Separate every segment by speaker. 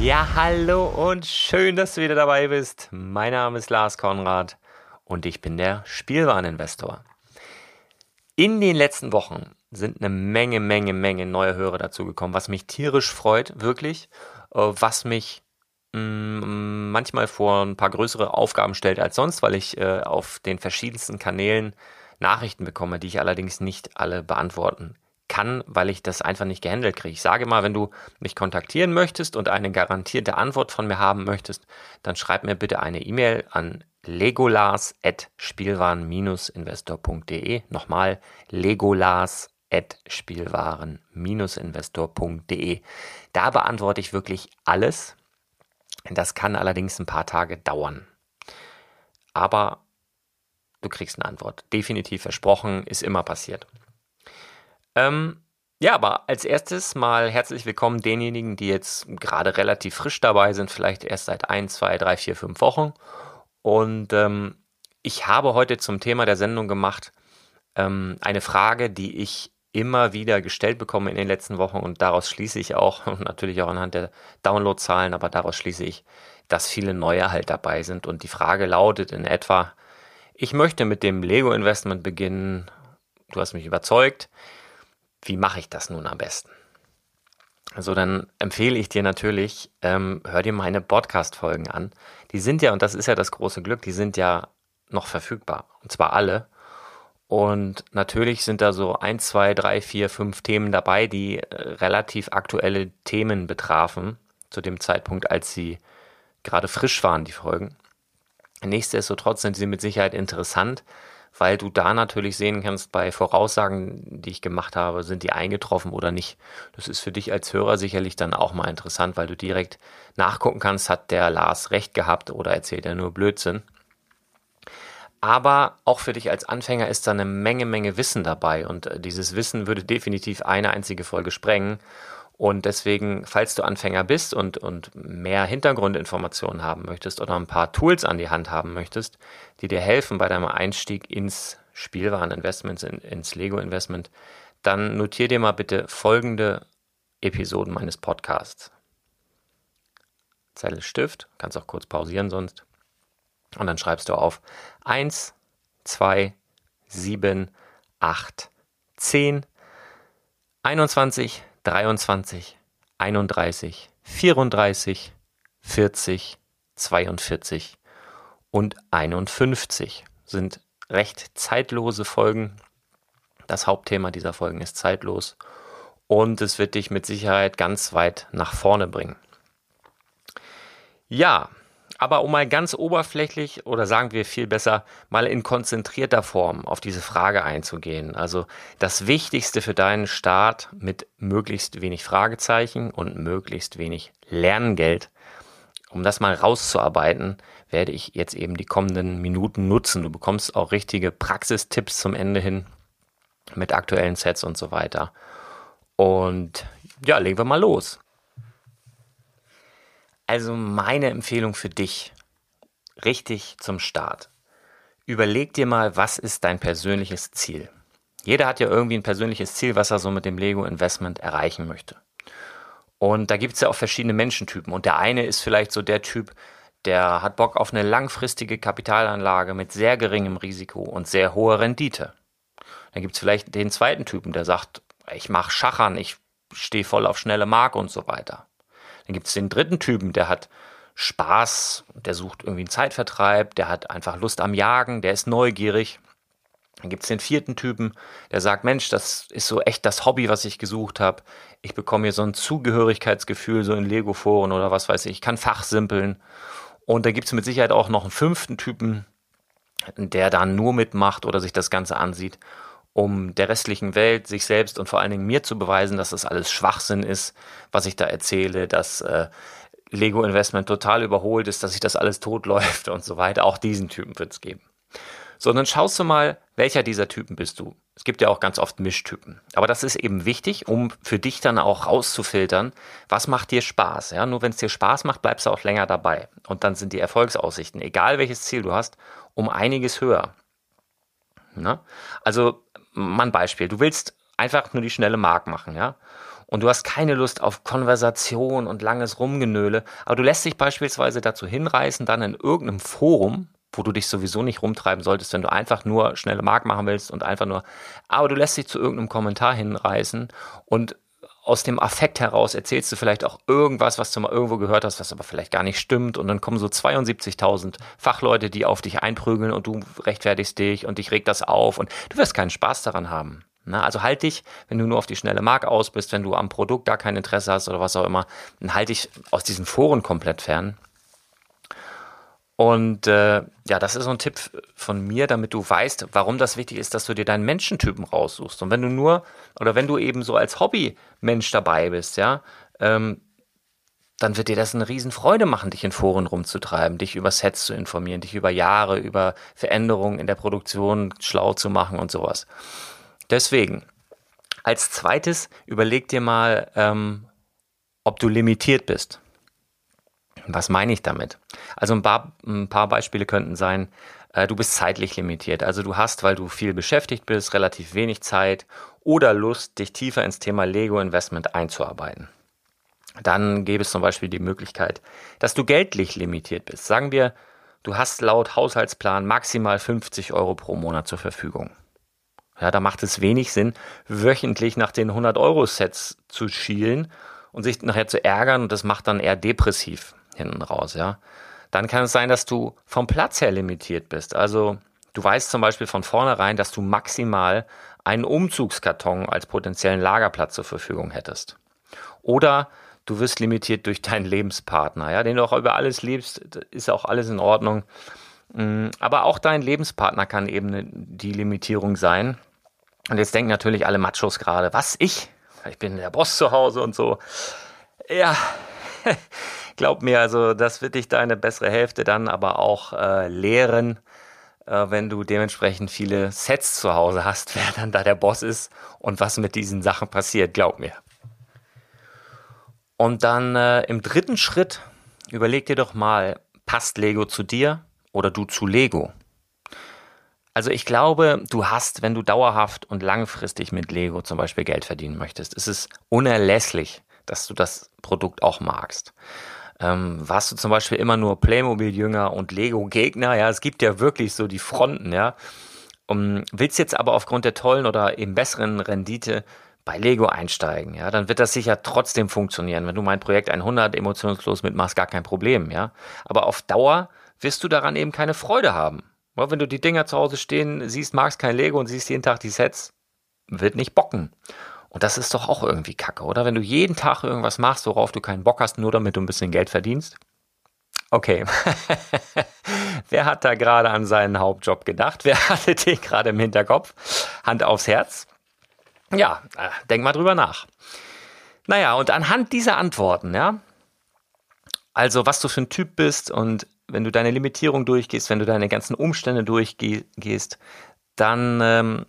Speaker 1: Ja, hallo und schön, dass du wieder dabei bist. Mein Name ist Lars Konrad und ich bin der Spielwareninvestor. In den letzten Wochen sind eine Menge, Menge, Menge neue Hörer dazugekommen, was mich tierisch freut, wirklich, äh, was mich mm, manchmal vor ein paar größere Aufgaben stellt als sonst, weil ich äh, auf den verschiedensten Kanälen Nachrichten bekomme, die ich allerdings nicht alle beantworten kann weil ich das einfach nicht gehandelt kriege. Ich sage mal, wenn du mich kontaktieren möchtest und eine garantierte Antwort von mir haben möchtest, dann schreib mir bitte eine E-Mail an legolas.spielwaren-investor.de. Nochmal legolas.spielwaren-investor.de. Da beantworte ich wirklich alles. Das kann allerdings ein paar Tage dauern. Aber du kriegst eine Antwort. Definitiv versprochen, ist immer passiert. Ähm, ja, aber als erstes mal herzlich willkommen denjenigen, die jetzt gerade relativ frisch dabei sind, vielleicht erst seit ein, zwei, drei, vier, fünf Wochen. Und ähm, ich habe heute zum Thema der Sendung gemacht ähm, eine Frage, die ich immer wieder gestellt bekomme in den letzten Wochen und daraus schließe ich auch, natürlich auch anhand der Downloadzahlen, aber daraus schließe ich, dass viele neue halt dabei sind. Und die Frage lautet in etwa, ich möchte mit dem Lego-Investment beginnen, du hast mich überzeugt, wie mache ich das nun am besten? Also dann empfehle ich dir natürlich, ähm, hör dir meine Podcast-Folgen an. Die sind ja, und das ist ja das große Glück, die sind ja
Speaker 2: noch verfügbar. Und zwar alle. Und natürlich sind da so ein, zwei, drei, vier, fünf Themen dabei, die äh, relativ aktuelle Themen betrafen, zu dem Zeitpunkt, als sie gerade frisch waren, die Folgen. Nichtsdestotrotz sind sie mit Sicherheit interessant, weil du da natürlich sehen kannst, bei Voraussagen, die ich gemacht habe, sind die eingetroffen oder nicht. Das ist für dich als Hörer sicherlich dann auch mal interessant, weil du direkt nachgucken kannst, hat der Lars recht gehabt oder erzählt er nur Blödsinn. Aber auch für dich als Anfänger ist da eine Menge, Menge Wissen dabei und äh, dieses Wissen würde definitiv eine einzige Folge sprengen. Und deswegen, falls du Anfänger bist und, und mehr Hintergrundinformationen haben möchtest oder ein paar Tools an die Hand haben möchtest, die dir helfen bei deinem Einstieg ins Spielwareninvestment, in, ins Lego-Investment, dann notier dir mal bitte folgende Episoden meines Podcasts. Zettel, Stift, kannst auch kurz pausieren sonst. Und dann schreibst du auf 1, 2, 7, 8, 10, 21, 23, 31, 34, 40, 42 und 51 sind recht zeitlose Folgen. Das Hauptthema dieser Folgen ist zeitlos und es wird dich mit Sicherheit ganz weit nach vorne bringen. Ja, aber um mal ganz oberflächlich oder sagen wir viel besser, mal in konzentrierter Form auf diese Frage einzugehen. Also das Wichtigste für deinen Start mit möglichst wenig Fragezeichen und möglichst wenig Lerngeld, um das mal rauszuarbeiten, werde ich jetzt eben die kommenden Minuten nutzen. Du bekommst auch richtige Praxistipps zum Ende hin mit aktuellen Sets und so weiter. Und ja, legen wir mal los. Also meine Empfehlung für dich, richtig zum Start. Überleg dir mal, was ist dein persönliches Ziel? Jeder hat ja irgendwie ein persönliches Ziel, was er so mit dem Lego Investment erreichen möchte. Und da gibt es ja auch verschiedene Menschentypen. Und der eine ist vielleicht so der Typ, der hat Bock auf eine langfristige Kapitalanlage mit sehr geringem Risiko und sehr hoher Rendite. Dann gibt es vielleicht den zweiten Typen, der sagt, ich mache Schachern, ich stehe voll auf schnelle Mark und so weiter. Dann gibt es den dritten Typen, der hat Spaß, der sucht irgendwie einen Zeitvertreib, der hat einfach Lust am Jagen, der ist neugierig. Dann gibt es den vierten Typen, der sagt, Mensch, das ist so echt das Hobby, was ich gesucht habe. Ich bekomme hier so ein Zugehörigkeitsgefühl, so in Lego-Foren oder was weiß ich. Ich kann fachsimpeln. Und da gibt es mit Sicherheit auch noch einen fünften Typen, der da nur mitmacht oder sich das Ganze ansieht um der restlichen Welt, sich selbst und vor allen Dingen mir zu beweisen, dass das alles Schwachsinn ist, was ich da erzähle, dass äh, Lego Investment total überholt ist, dass sich das alles totläuft und so weiter. Auch diesen Typen wird es geben. So, dann schaust du mal, welcher dieser Typen bist du. Es gibt ja auch ganz oft Mischtypen. Aber das ist eben wichtig, um für dich dann auch rauszufiltern, was macht dir Spaß. Ja? Nur wenn es dir Spaß macht, bleibst du auch länger dabei. Und dann sind die Erfolgsaussichten, egal welches Ziel du hast, um einiges höher. Na? Also mal ein Beispiel. Du willst einfach nur die schnelle Mark machen, ja? Und du hast keine Lust auf Konversation und langes Rumgenöle, aber du lässt dich beispielsweise dazu hinreißen, dann in irgendeinem Forum, wo du dich sowieso nicht rumtreiben solltest, wenn du einfach nur schnelle Mark machen willst und einfach nur, aber du lässt dich zu irgendeinem Kommentar hinreißen und aus dem Affekt heraus erzählst du vielleicht auch irgendwas, was du mal irgendwo gehört hast, was aber vielleicht gar nicht stimmt. Und dann kommen so 72.000 Fachleute, die auf dich einprügeln und du rechtfertigst dich und dich regt das auf und du wirst keinen Spaß daran haben. Na, also halt dich, wenn du nur auf die schnelle Mark aus bist, wenn du am Produkt gar kein Interesse hast oder was auch immer, dann halt dich aus diesen Foren komplett fern. Und äh, ja, das ist so ein Tipp von mir, damit du weißt, warum das wichtig ist, dass du dir deinen Menschentypen raussuchst. Und wenn du nur, oder wenn du eben so als Hobby-Mensch dabei bist, ja, ähm, dann wird dir das eine Riesenfreude machen, dich in Foren rumzutreiben, dich über Sets zu informieren, dich über Jahre, über Veränderungen in der Produktion schlau zu machen und sowas. Deswegen, als zweites, überleg dir mal, ähm, ob du limitiert bist. Was meine ich damit? Also ein paar, ein paar Beispiele könnten sein, äh, du bist zeitlich limitiert. Also du hast, weil du viel beschäftigt bist, relativ wenig Zeit oder Lust, dich tiefer ins Thema Lego Investment einzuarbeiten. Dann gäbe es zum Beispiel die Möglichkeit, dass du geldlich limitiert bist. Sagen wir, du hast laut Haushaltsplan maximal 50 Euro pro Monat zur Verfügung. Ja, da macht es wenig Sinn, wöchentlich nach den 100 Euro Sets zu schielen und sich nachher zu ärgern und das macht dann eher depressiv hinten raus, ja. Dann kann es sein, dass du vom Platz her limitiert bist. Also Du weißt zum Beispiel von vornherein, dass du maximal einen Umzugskarton als potenziellen Lagerplatz zur Verfügung hättest. Oder du wirst limitiert durch deinen Lebenspartner, ja, den du auch über alles liebst, ist auch alles in Ordnung. Mm, aber auch dein Lebenspartner kann eben die Limitierung sein. Und jetzt denken natürlich alle Machos gerade, was ich? Ich bin der Boss zu Hause und so. Ja, glaub mir, also das wird dich deine bessere Hälfte dann aber auch äh, lehren, äh, wenn du dementsprechend viele Sets zu Hause hast, wer dann da der Boss ist und was mit diesen Sachen passiert, glaub mir. Und dann äh, im dritten Schritt überleg dir doch mal, passt Lego zu dir oder du zu Lego? Also ich glaube, du hast, wenn du dauerhaft und langfristig mit Lego zum Beispiel Geld verdienen möchtest, ist es unerlässlich, dass du das Produkt auch magst. Ähm, warst du zum Beispiel immer nur Playmobil-Jünger und Lego-Gegner? Ja, es gibt ja wirklich so die Fronten, ja. Um, willst jetzt aber aufgrund der tollen oder eben besseren Rendite bei Lego einsteigen, ja, dann wird das sicher trotzdem funktionieren. Wenn du mein Projekt 100 emotionslos mitmachst, gar kein Problem, ja. Aber auf Dauer wirst du daran eben keine Freude haben. Ja, wenn du die Dinger zu Hause stehen siehst, magst kein Lego und siehst jeden Tag die Sets, wird nicht bocken. Und das ist doch auch irgendwie kacke, oder? Wenn du jeden Tag irgendwas machst, worauf du keinen Bock hast, nur damit du ein bisschen Geld verdienst. Okay. Wer hat da gerade an seinen Hauptjob gedacht? Wer hatte den gerade im Hinterkopf? Hand aufs Herz. Ja, äh, denk mal drüber nach. Naja, und anhand dieser Antworten, ja, also was du für ein Typ bist und wenn du deine Limitierung durchgehst, wenn du deine ganzen Umstände durchgehst, dann ähm,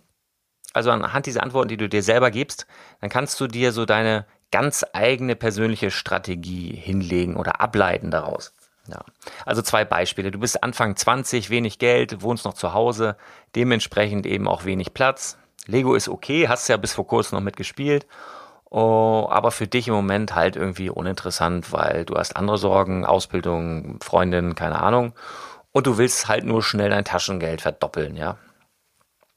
Speaker 2: also anhand dieser Antworten, die du dir selber gibst, dann kannst du dir so deine ganz eigene persönliche Strategie hinlegen oder ableiten daraus. Ja. Also zwei Beispiele. Du bist Anfang 20, wenig Geld, wohnst noch zu Hause, dementsprechend eben auch wenig Platz. Lego ist okay, hast ja bis vor kurzem noch mitgespielt. Oh, aber für dich im Moment halt irgendwie uninteressant, weil du hast andere Sorgen, Ausbildung, Freundin, keine Ahnung. Und du willst halt nur schnell dein Taschengeld verdoppeln, ja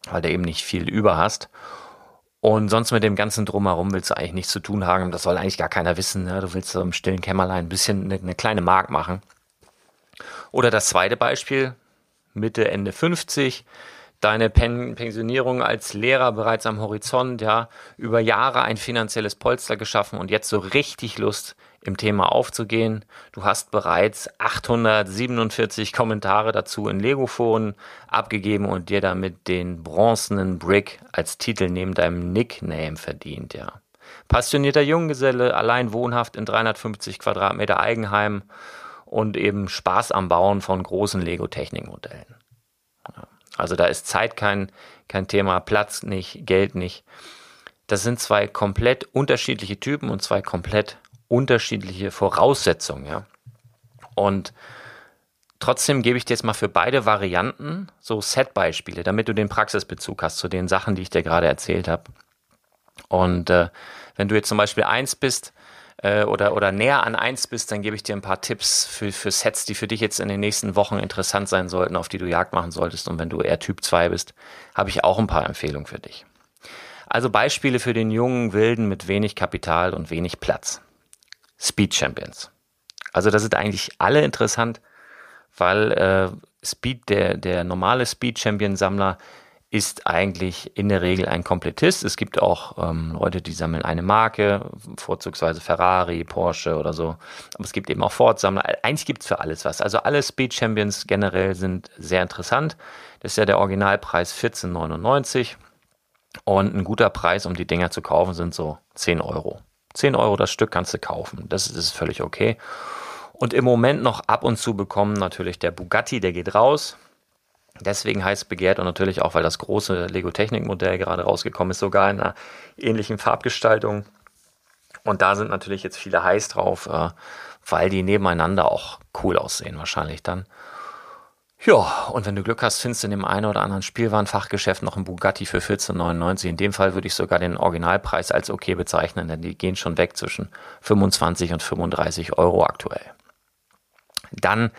Speaker 2: weil du eben nicht viel über hast. Und sonst mit dem ganzen Drumherum willst du eigentlich nichts zu tun haben. Das soll eigentlich gar keiner wissen. Ne? Du willst so im stillen Kämmerlein ein bisschen eine, eine kleine Mark machen. Oder das zweite Beispiel, Mitte, Ende 50, deine Pen Pensionierung als Lehrer bereits am Horizont, ja, über Jahre ein finanzielles Polster geschaffen und jetzt so richtig Lust, im Thema aufzugehen. Du hast bereits 847 Kommentare dazu in Lego-Foren abgegeben und dir damit den bronzenen Brick als Titel neben deinem Nickname verdient, ja. Passionierter Junggeselle, allein wohnhaft in 350 Quadratmeter Eigenheim und eben Spaß am Bauen von großen Lego-Technikmodellen. Also da ist Zeit kein, kein Thema, Platz nicht, Geld nicht. Das sind zwei komplett unterschiedliche Typen und zwei komplett unterschiedliche Voraussetzungen, ja. Und trotzdem gebe ich dir jetzt mal für beide Varianten so Set-Beispiele, damit du den Praxisbezug hast zu den Sachen, die ich dir gerade erzählt habe. Und äh, wenn du jetzt zum Beispiel eins bist äh, oder, oder näher an eins bist, dann gebe ich dir ein paar Tipps für, für Sets, die für dich jetzt in den nächsten Wochen interessant sein sollten, auf die du Jagd machen solltest. Und wenn du eher Typ 2 bist, habe ich auch ein paar Empfehlungen für dich. Also Beispiele für den jungen Wilden mit wenig Kapital und wenig Platz. Speed Champions. Also das sind eigentlich alle interessant, weil äh, Speed, der, der normale Speed Champion Sammler ist eigentlich in der Regel ein Komplettist. Es gibt auch ähm, Leute, die sammeln eine Marke, vorzugsweise Ferrari, Porsche oder so. Aber es gibt eben auch Ford-Sammler. Eigentlich gibt es für alles was. Also alle Speed Champions generell sind sehr interessant. Das ist ja der Originalpreis 14,99. Und ein guter Preis, um die Dinger zu kaufen, sind so 10 Euro. 10 Euro das Stück kannst du kaufen. Das ist völlig okay. Und im Moment noch ab und zu bekommen natürlich der Bugatti, der geht raus. Deswegen heißt begehrt und natürlich auch, weil das große Lego Technik Modell gerade rausgekommen ist, sogar in einer ähnlichen Farbgestaltung. Und da sind natürlich jetzt viele heiß drauf, äh, weil die nebeneinander auch cool aussehen wahrscheinlich dann. Ja, und wenn du Glück hast, findest du in dem einen oder anderen Spielwarenfachgeschäft noch einen Bugatti für 14,99. In dem Fall würde ich sogar den Originalpreis als okay bezeichnen, denn die gehen schon weg zwischen 25 und 35 Euro aktuell. Dann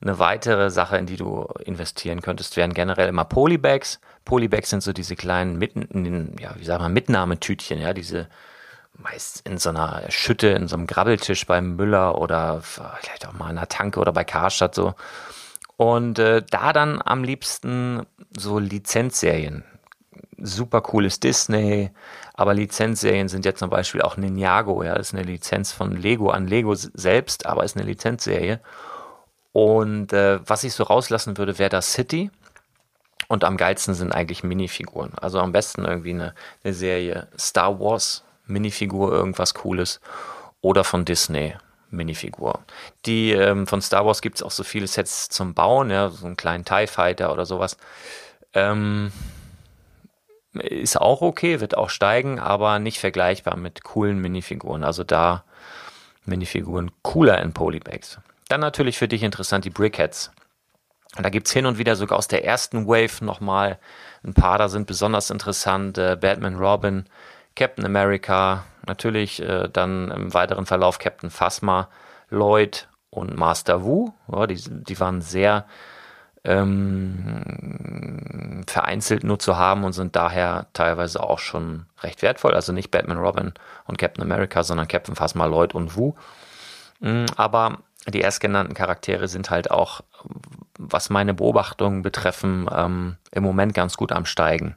Speaker 2: eine weitere Sache, in die du investieren könntest, wären generell immer Polybags. Polybags sind so diese kleinen Mitten, ja, wie sagen wir, Mitnahmetütchen, ja, diese meist in so einer Schütte, in so einem Grabbeltisch beim Müller oder vielleicht auch mal in einer Tanke oder bei Karstadt so Und äh, da dann am liebsten so Lizenzserien. Super cooles Disney, aber Lizenzserien sind ja zum Beispiel auch Ninjago, ja, das ist eine Lizenz von Lego an Lego selbst, aber ist eine Lizenzserie. Und äh, was ich so rauslassen würde, wäre das City. Und am geilsten sind eigentlich Minifiguren. Also am besten irgendwie eine, eine Serie Star Wars Minifigur, irgendwas Cooles. Oder von Disney Minifigur. Die ähm, von Star Wars gibt es auch so viele Sets zum Bauen, ja, so einen kleinen TIE Fighter oder sowas. Ähm, ist auch okay, wird auch steigen, aber nicht vergleichbar mit coolen Minifiguren. Also da Minifiguren cooler in Polybags. Dann natürlich für dich interessant die Brickheads. Und da gibt es hin und wieder sogar aus der ersten Wave nochmal ein paar, da sind besonders interessant. Äh, Batman Robin, Captain America, natürlich äh, dann im weiteren Verlauf Captain Phasma, Lloyd und Master Wu. Ja, die, die waren sehr ähm, vereinzelt nur zu haben und sind daher teilweise auch schon recht wertvoll. Also nicht Batman Robin und Captain America, sondern Captain Phasma, Lloyd und Wu. Mm, aber die erstgenannten Charaktere sind halt auch, was meine Beobachtungen betreffen, ähm, im Moment ganz gut am Steigen.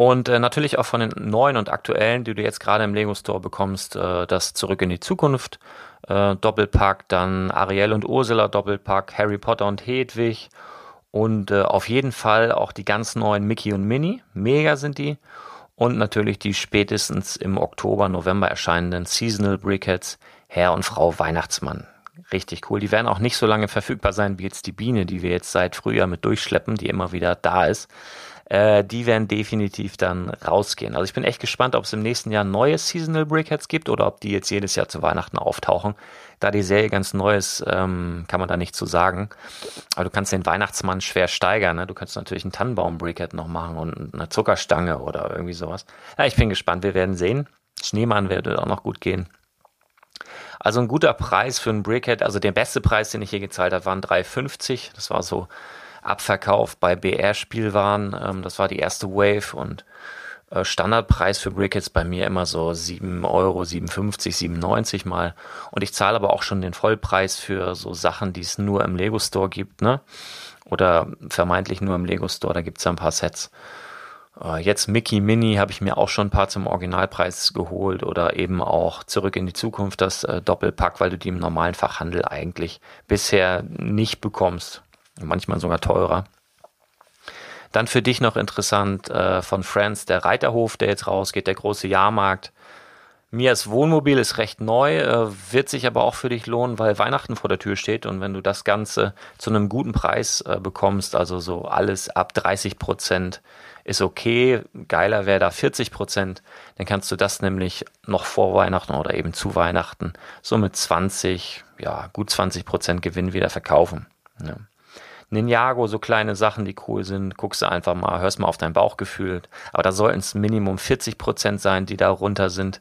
Speaker 2: Und äh, natürlich auch von den neuen und aktuellen, die du jetzt gerade im Lego Store bekommst, äh, das Zurück in die Zukunft äh, Doppelpack, dann Ariel und Ursula Doppelpack, Harry Potter und Hedwig und äh, auf jeden Fall auch die ganz neuen Mickey und Minnie. Mega sind die. Und natürlich die spätestens im Oktober, November erscheinenden Seasonal Brickheads Herr und Frau Weihnachtsmann. Richtig cool. Die werden auch nicht so lange verfügbar sein wie jetzt die Biene, die wir jetzt seit Frühjahr mit durchschleppen, die immer wieder da ist. Äh, die werden definitiv dann rausgehen. Also ich bin echt gespannt, ob es im nächsten Jahr neue Seasonal Brickheads gibt oder ob die jetzt jedes Jahr zu Weihnachten auftauchen. Da die Serie ganz neu ist, ähm, kann man da nicht zu sagen. Aber du kannst den Weihnachtsmann schwer steigern. Ne? Du kannst natürlich einen Tannenbaum-Brickhead noch machen und eine Zuckerstange oder irgendwie sowas. Ja, ich bin gespannt. Wir werden sehen. Schneemann wird auch noch gut gehen. Also ein guter Preis für ein Brickhead. Also der beste Preis, den ich hier gezahlt habe, waren 3,50. Das war so Abverkauf bei BR-Spielwaren. Ähm, das war die erste Wave und äh, Standardpreis für Brickheads bei mir immer so 7 Euro, 57, 97 mal. Und ich zahle aber auch schon den Vollpreis für so Sachen, die es nur im Lego Store gibt, ne? Oder vermeintlich nur im Lego Store, da gibt es ja ein paar Sets. Äh, jetzt Mickey Mini habe ich mir auch schon ein paar zum Originalpreis geholt oder eben auch zurück in die Zukunft das äh, Doppelpack, weil du die im normalen Fachhandel eigentlich bisher nicht bekommst. Manchmal sogar teurer. Dann für dich noch interessant äh, von Friends der Reiterhof, der jetzt rausgeht, der große Jahrmarkt. Mias Wohnmobil ist recht neu, äh, wird sich aber auch für dich lohnen, weil Weihnachten vor der Tür steht und wenn du das Ganze zu einem guten Preis äh, bekommst, also so alles ab 30 Prozent ist okay, geiler wäre da 40 Prozent, dann kannst du das nämlich noch vor Weihnachten oder eben zu Weihnachten so mit 20, ja gut 20 Prozent Gewinn wieder verkaufen. Ja. Ninjago, so kleine Sachen, die cool sind, guckst du einfach mal, hörst mal auf dein Bauchgefühl. Aber da sollten es Minimum 40 Prozent sein, die da runter sind.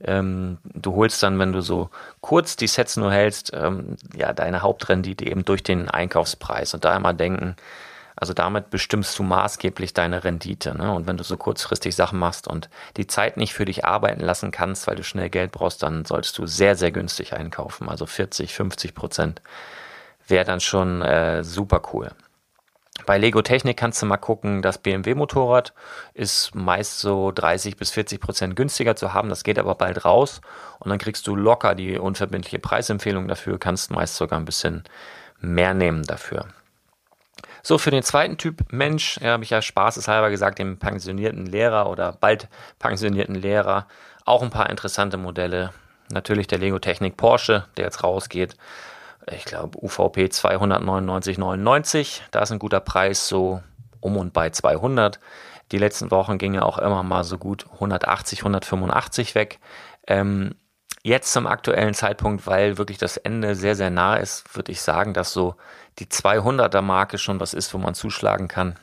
Speaker 2: Ähm, du holst dann, wenn du so kurz die Sets nur hältst, ähm, ja, deine Hauptrendite eben durch den Einkaufspreis. Und da immer denken, also damit bestimmst du maßgeblich deine Rendite. Ne? Und wenn du so kurzfristig Sachen machst und die Zeit nicht für dich arbeiten lassen kannst, weil du schnell Geld brauchst, dann solltest du sehr, sehr günstig einkaufen. Also 40, 50 Prozent wäre dann schon äh, super cool. Bei Lego Technik kannst du mal gucken, das BMW Motorrad ist meist so 30 bis 40 Prozent günstiger zu haben. Das geht aber bald raus und dann kriegst du locker die unverbindliche Preisempfehlung dafür, kannst meist sogar ein bisschen mehr nehmen dafür. So, für den zweiten Typ Mensch, ja, habe ich ja spaßeshalber gesagt, dem pensionierten Lehrer oder bald pensionierten Lehrer, auch ein paar interessante Modelle. Natürlich der Lego Technik Porsche, der jetzt rausgeht ich glaube, UVP 299,99. Da ist ein guter Preis, so um und bei 200. Die letzten Wochen gingen auch immer mal so gut 180, 185 weg. Ähm, jetzt zum aktuellen Zeitpunkt, weil wirklich das Ende sehr, sehr nah ist, würde ich sagen, dass so die 200er Marke schon was ist, wo man zuschlagen kann.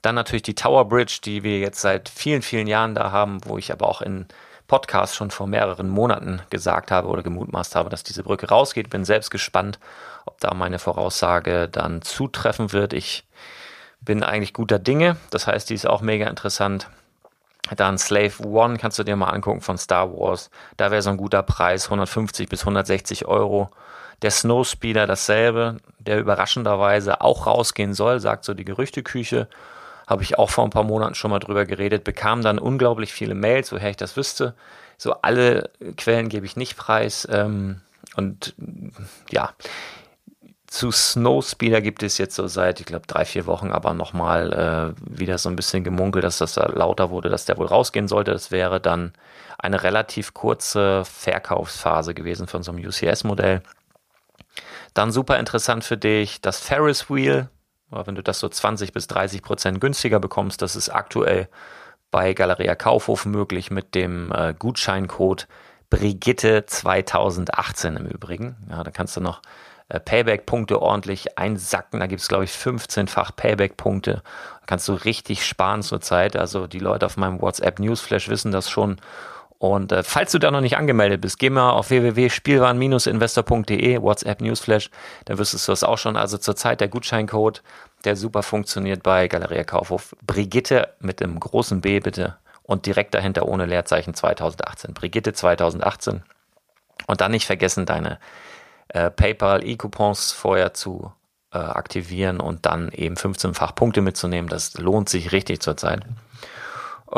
Speaker 2: Dann natürlich die Tower Bridge, die wir jetzt seit vielen, vielen Jahren da haben, wo ich aber auch in Podcast schon vor mehreren Monaten gesagt habe oder gemutmaßt habe, dass diese Brücke rausgeht. Bin selbst gespannt, ob da meine Voraussage dann zutreffen wird. Ich bin eigentlich guter Dinge. Das heißt, die ist auch mega interessant. Dann Slave One kannst du dir mal angucken von Star Wars. Da wäre so ein guter Preis, 150 bis 160 Euro. Der Snowspeeder dasselbe, der überraschenderweise auch rausgehen soll, sagt so die Gerüchteküche. Habe ich auch vor ein paar Monaten schon mal drüber geredet, bekam dann unglaublich viele Mails, woher ich das wüsste. So alle Quellen gebe ich nicht preis. Ähm, und ja, zu Snowspeeder gibt es jetzt so seit, ich glaube, drei, vier Wochen aber nochmal äh, wieder so ein bisschen gemunkelt, dass das da lauter wurde, dass der wohl rausgehen sollte. Das wäre dann eine relativ kurze Verkaufsphase gewesen von so einem UCS-Modell. Dann super interessant für dich das Ferris Wheel. Wenn du das so 20 bis 30 Prozent günstiger bekommst, das ist aktuell bei Galeria Kaufhof möglich mit dem äh, Gutscheincode Brigitte 2018 im Übrigen. Ja, da kannst du noch äh, Payback-Punkte ordentlich einsacken. Da gibt es, glaube ich, 15-fach Payback-Punkte. Da kannst du richtig sparen zurzeit. Also die Leute auf meinem WhatsApp-Newsflash wissen das schon. Und äh, falls du da noch nicht angemeldet bist, geh mal auf www.spielwaren-investor.de, WhatsApp Newsflash, dann wüsstest du das auch schon. Also zurzeit der Gutscheincode, der super funktioniert bei Galeria Kaufhof. Brigitte mit dem großen B bitte und direkt dahinter ohne Leerzeichen 2018. Brigitte 2018. Und dann nicht vergessen, deine äh, PayPal E-Coupons vorher zu äh, aktivieren und dann eben 15-fach Punkte mitzunehmen. Das lohnt sich richtig zurzeit. Äh,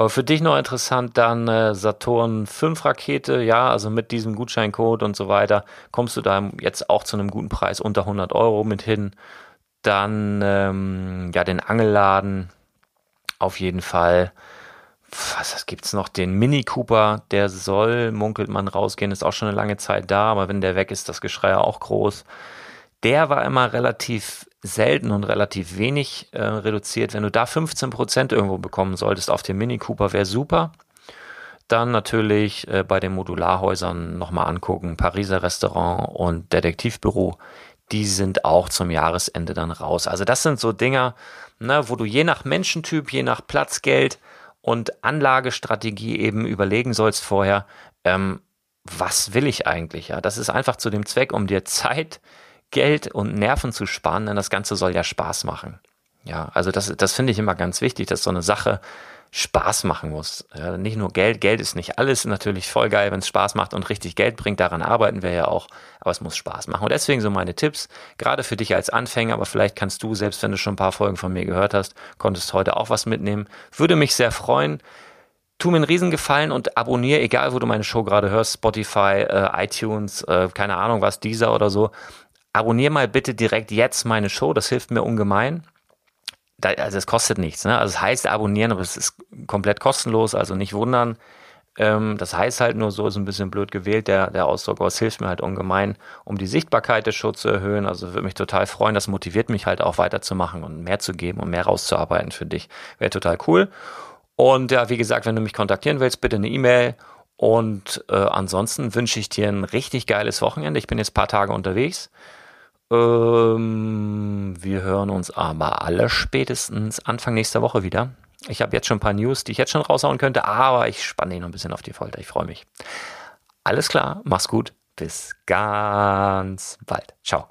Speaker 2: für dich noch interessant dann äh, Saturn 5 Rakete, ja, also mit diesem Gutscheincode und so weiter kommst du da jetzt auch zu einem guten Preis unter 100 Euro mit hin. Dann ähm, ja den Angelladen auf jeden Fall was, was gibt's noch? Den Mini Cooper, der soll, munkelt man, rausgehen, ist auch schon eine lange Zeit da, aber wenn der weg ist, das Geschrei auch groß. Der war immer relativ selten und relativ wenig äh, reduziert. Wenn du da 15% irgendwo bekommen solltest auf dem Mini Cooper, wäre super. Dann natürlich äh, bei den Modularhäusern nochmal angucken. Pariser Restaurant und Detektivbüro, die sind auch zum Jahresende dann raus. Also das sind so Dinger, ne, wo du je nach Menschentyp, je nach Platzgeld und Anlagestrategie eben überlegen sollst vorher, ähm, was will ich eigentlich? Ja, das ist einfach zu dem Zweck, um dir Zeit, Geld und Nerven zu sparen, denn das Ganze soll ja Spaß machen. Ja, also das, das finde ich immer ganz wichtig, dass so eine Sache Spaß machen muss. Ja, nicht nur Geld, Geld ist nicht alles, natürlich voll geil, wenn es Spaß macht und richtig Geld bringt, daran arbeiten wir ja auch, aber es muss Spaß machen. Und deswegen so meine Tipps, gerade für dich als Anfänger, aber vielleicht kannst du, selbst wenn du schon ein paar Folgen von mir gehört hast, konntest heute auch was mitnehmen. Würde mich sehr freuen. Tu mir einen Riesengefallen und abonniere, egal wo du meine Show gerade hörst, Spotify, äh, iTunes, äh, keine Ahnung was, dieser oder so. Abonniere mal bitte direkt jetzt meine Show, das hilft mir ungemein da, also es kostet nichts. Ne? Also es heißt abonnieren, aber es ist komplett kostenlos, also nicht wundern. Ähm, das heißt halt nur so, ist ein bisschen blöd gewählt, der, der Ausdruck, aber es hilft mir halt ungemein, um die Sichtbarkeit des Shows zu erhöhen. Also würde mich total freuen, das motiviert mich halt auch weiterzumachen und mehr zu geben und mehr rauszuarbeiten für dich. Wäre total cool. Und ja, wie gesagt, wenn du mich kontaktieren willst, bitte eine E-Mail. Und äh, ansonsten wünsche ich dir ein richtig geiles Wochenende. Ich bin jetzt ein paar Tage unterwegs. Ähm, wir hören uns aber alle spätestens Anfang nächster Woche wieder. Ich habe jetzt schon ein paar News, die ich jetzt schon raushauen könnte, aber ich spanne ihn noch ein bisschen auf die Folter. Ich freue mich. Alles klar, mach's gut. Bis ganz bald. Ciao.